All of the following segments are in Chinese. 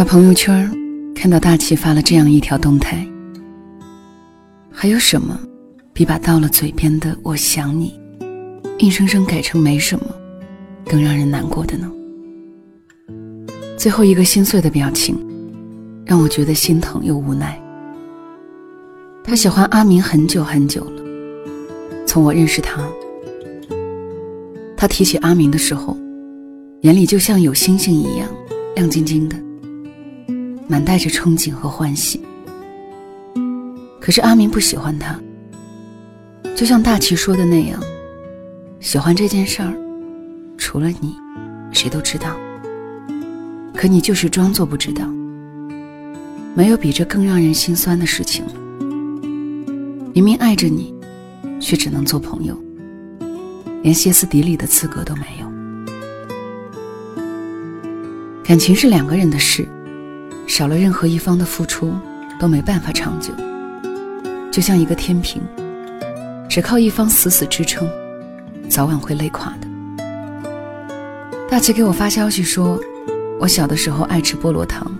刷朋友圈，看到大齐发了这样一条动态。还有什么比把到了嘴边的“我想你”，硬生生改成没什么，更让人难过的呢？最后一个心碎的表情，让我觉得心疼又无奈。他喜欢阿明很久很久了，从我认识他，他提起阿明的时候，眼里就像有星星一样亮晶晶的。满带着憧憬和欢喜，可是阿明不喜欢他，就像大齐说的那样，喜欢这件事儿，除了你，谁都知道。可你就是装作不知道，没有比这更让人心酸的事情了。明明爱着你，却只能做朋友，连歇斯底里的资格都没有。感情是两个人的事。少了任何一方的付出，都没办法长久。就像一个天平，只靠一方死死支撑，早晚会累垮的。大齐给我发消息说，我小的时候爱吃菠萝糖，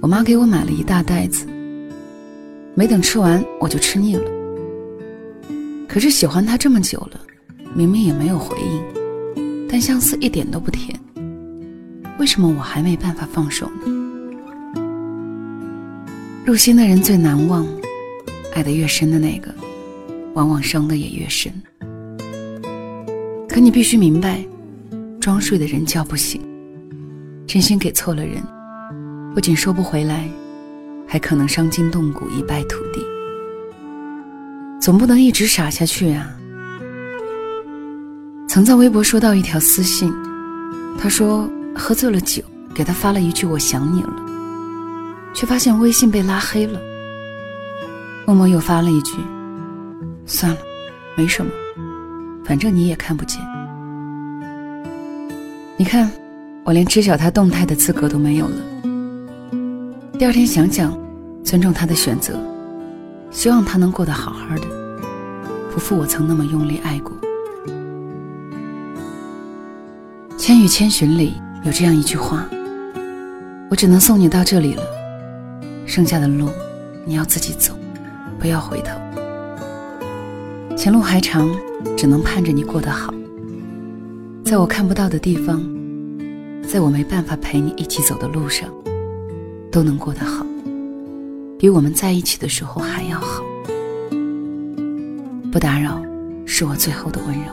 我妈给我买了一大袋子，没等吃完我就吃腻了。可是喜欢他这么久了，明明也没有回应，但相思一点都不甜，为什么我还没办法放手呢？入心的人最难忘，爱得越深的那个，往往伤得也越深。可你必须明白，装睡的人叫不醒，真心给错了人，不仅收不回来，还可能伤筋动骨，一败涂地。总不能一直傻下去啊！曾在微博收到一条私信，他说喝醉了酒，给他发了一句“我想你了”。却发现微信被拉黑了。默默又发了一句：“算了，没什么，反正你也看不见。”你看，我连知晓他动态的资格都没有了。第二天想想，尊重他的选择，希望他能过得好好的，不负我曾那么用力爱过。《千与千寻》里有这样一句话：“我只能送你到这里了。”剩下的路，你要自己走，不要回头。前路还长，只能盼着你过得好。在我看不到的地方，在我没办法陪你一起走的路上，都能过得好，比我们在一起的时候还要好。不打扰，是我最后的温柔。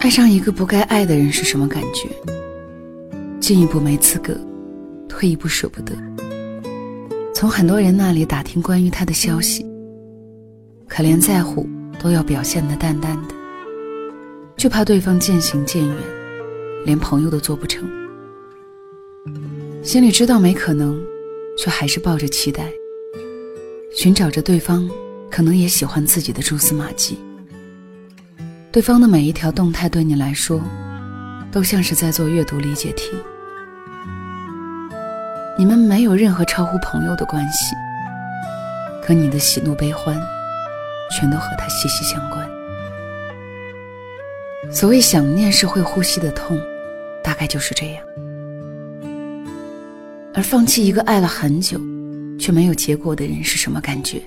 爱上一个不该爱的人是什么感觉？进一步没资格。退一步舍不得，从很多人那里打听关于他的消息，可连在乎都要表现的淡淡的，就怕对方渐行渐远，连朋友都做不成。心里知道没可能，却还是抱着期待，寻找着对方可能也喜欢自己的蛛丝马迹。对方的每一条动态对你来说，都像是在做阅读理解题。你们没有任何超乎朋友的关系，可你的喜怒悲欢，全都和他息息相关。所谓想念是会呼吸的痛，大概就是这样。而放弃一个爱了很久，却没有结果的人是什么感觉？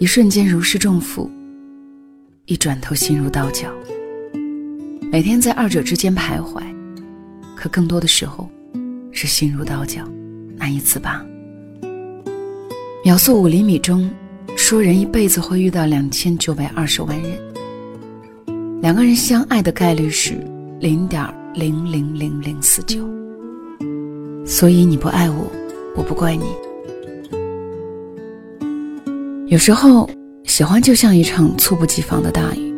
一瞬间如释重负，一转头心如刀绞。每天在二者之间徘徊，可更多的时候。是心如刀绞，难以自拔。秒速五厘米中，说人一辈子会遇到两千九百二十万人。两个人相爱的概率是零点零零零零四九。所以你不爱我，我不怪你。有时候，喜欢就像一场猝不及防的大雨。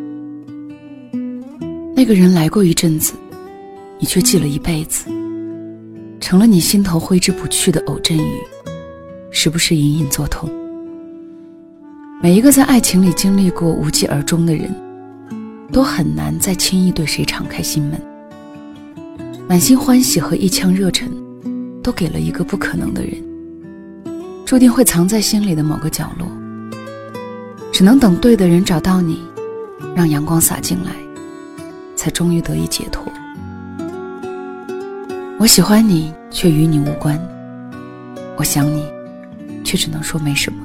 那个人来过一阵子，你却记了一辈子。成了你心头挥之不去的偶阵雨，时不时隐隐作痛。每一个在爱情里经历过无疾而终的人，都很难再轻易对谁敞开心门。满心欢喜和一腔热忱，都给了一个不可能的人，注定会藏在心里的某个角落。只能等对的人找到你，让阳光洒进来，才终于得以解脱。我喜欢你，却与你无关；我想你，却只能说没什么。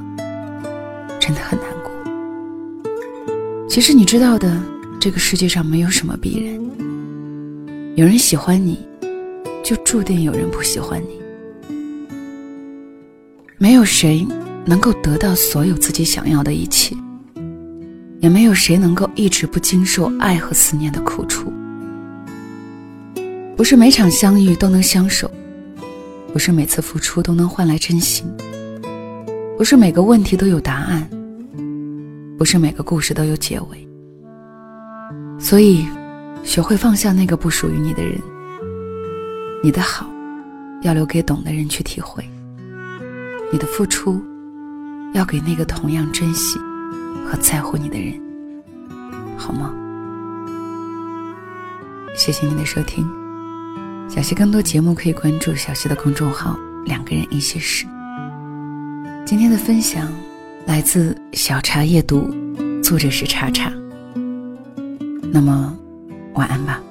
真的很难过。其实你知道的，这个世界上没有什么必然。有人喜欢你，就注定有人不喜欢你。没有谁能够得到所有自己想要的一切，也没有谁能够一直不经受爱和思念的苦楚。不是每场相遇都能相守，不是每次付出都能换来真心，不是每个问题都有答案，不是每个故事都有结尾。所以。学会放下那个不属于你的人，你的好要留给懂的人去体会，你的付出要给那个同样珍惜和在乎你的人，好吗？谢谢你的收听，小溪更多节目可以关注小溪的公众号“两个人一些事”。今天的分享来自小茶夜读，作者是茶茶。那么。晚安吧。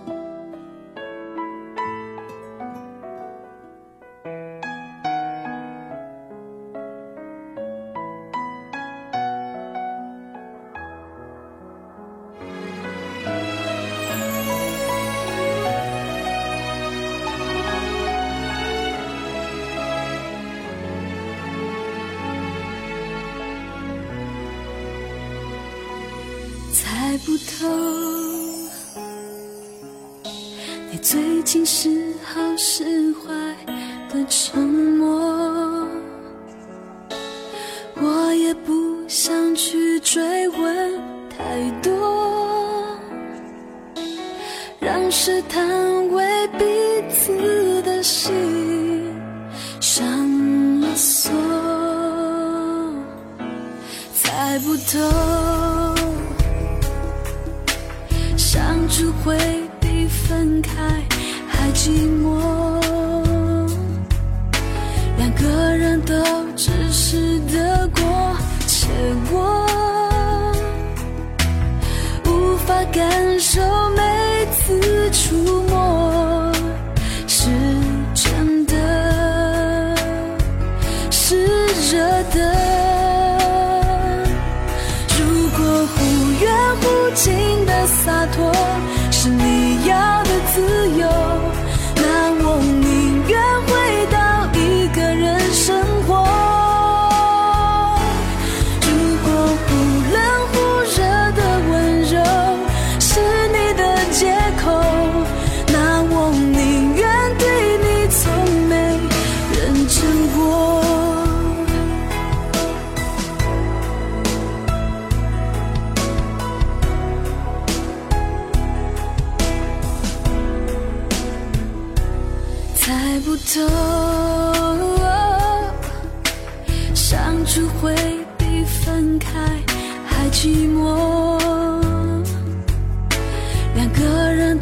好是坏的沉默，我也不想去追问太多，让试探为彼此的心上了锁，猜不透，相处会比。分开寂寞，两个人都只是得过且过，无法感受每次触摸。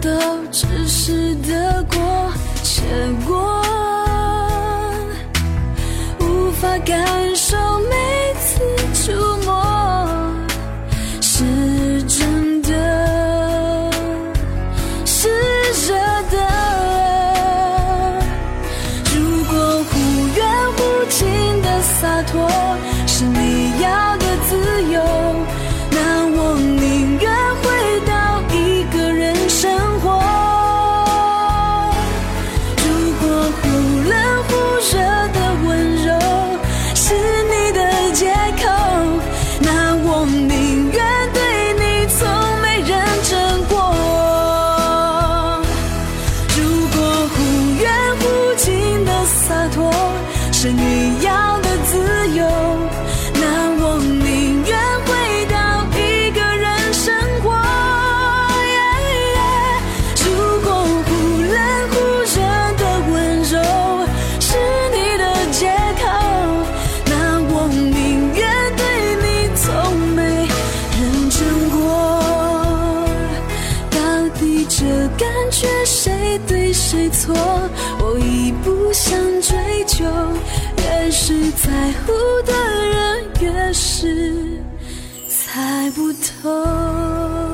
都只是得过且过，无法感受每次在乎的人，越是猜不透。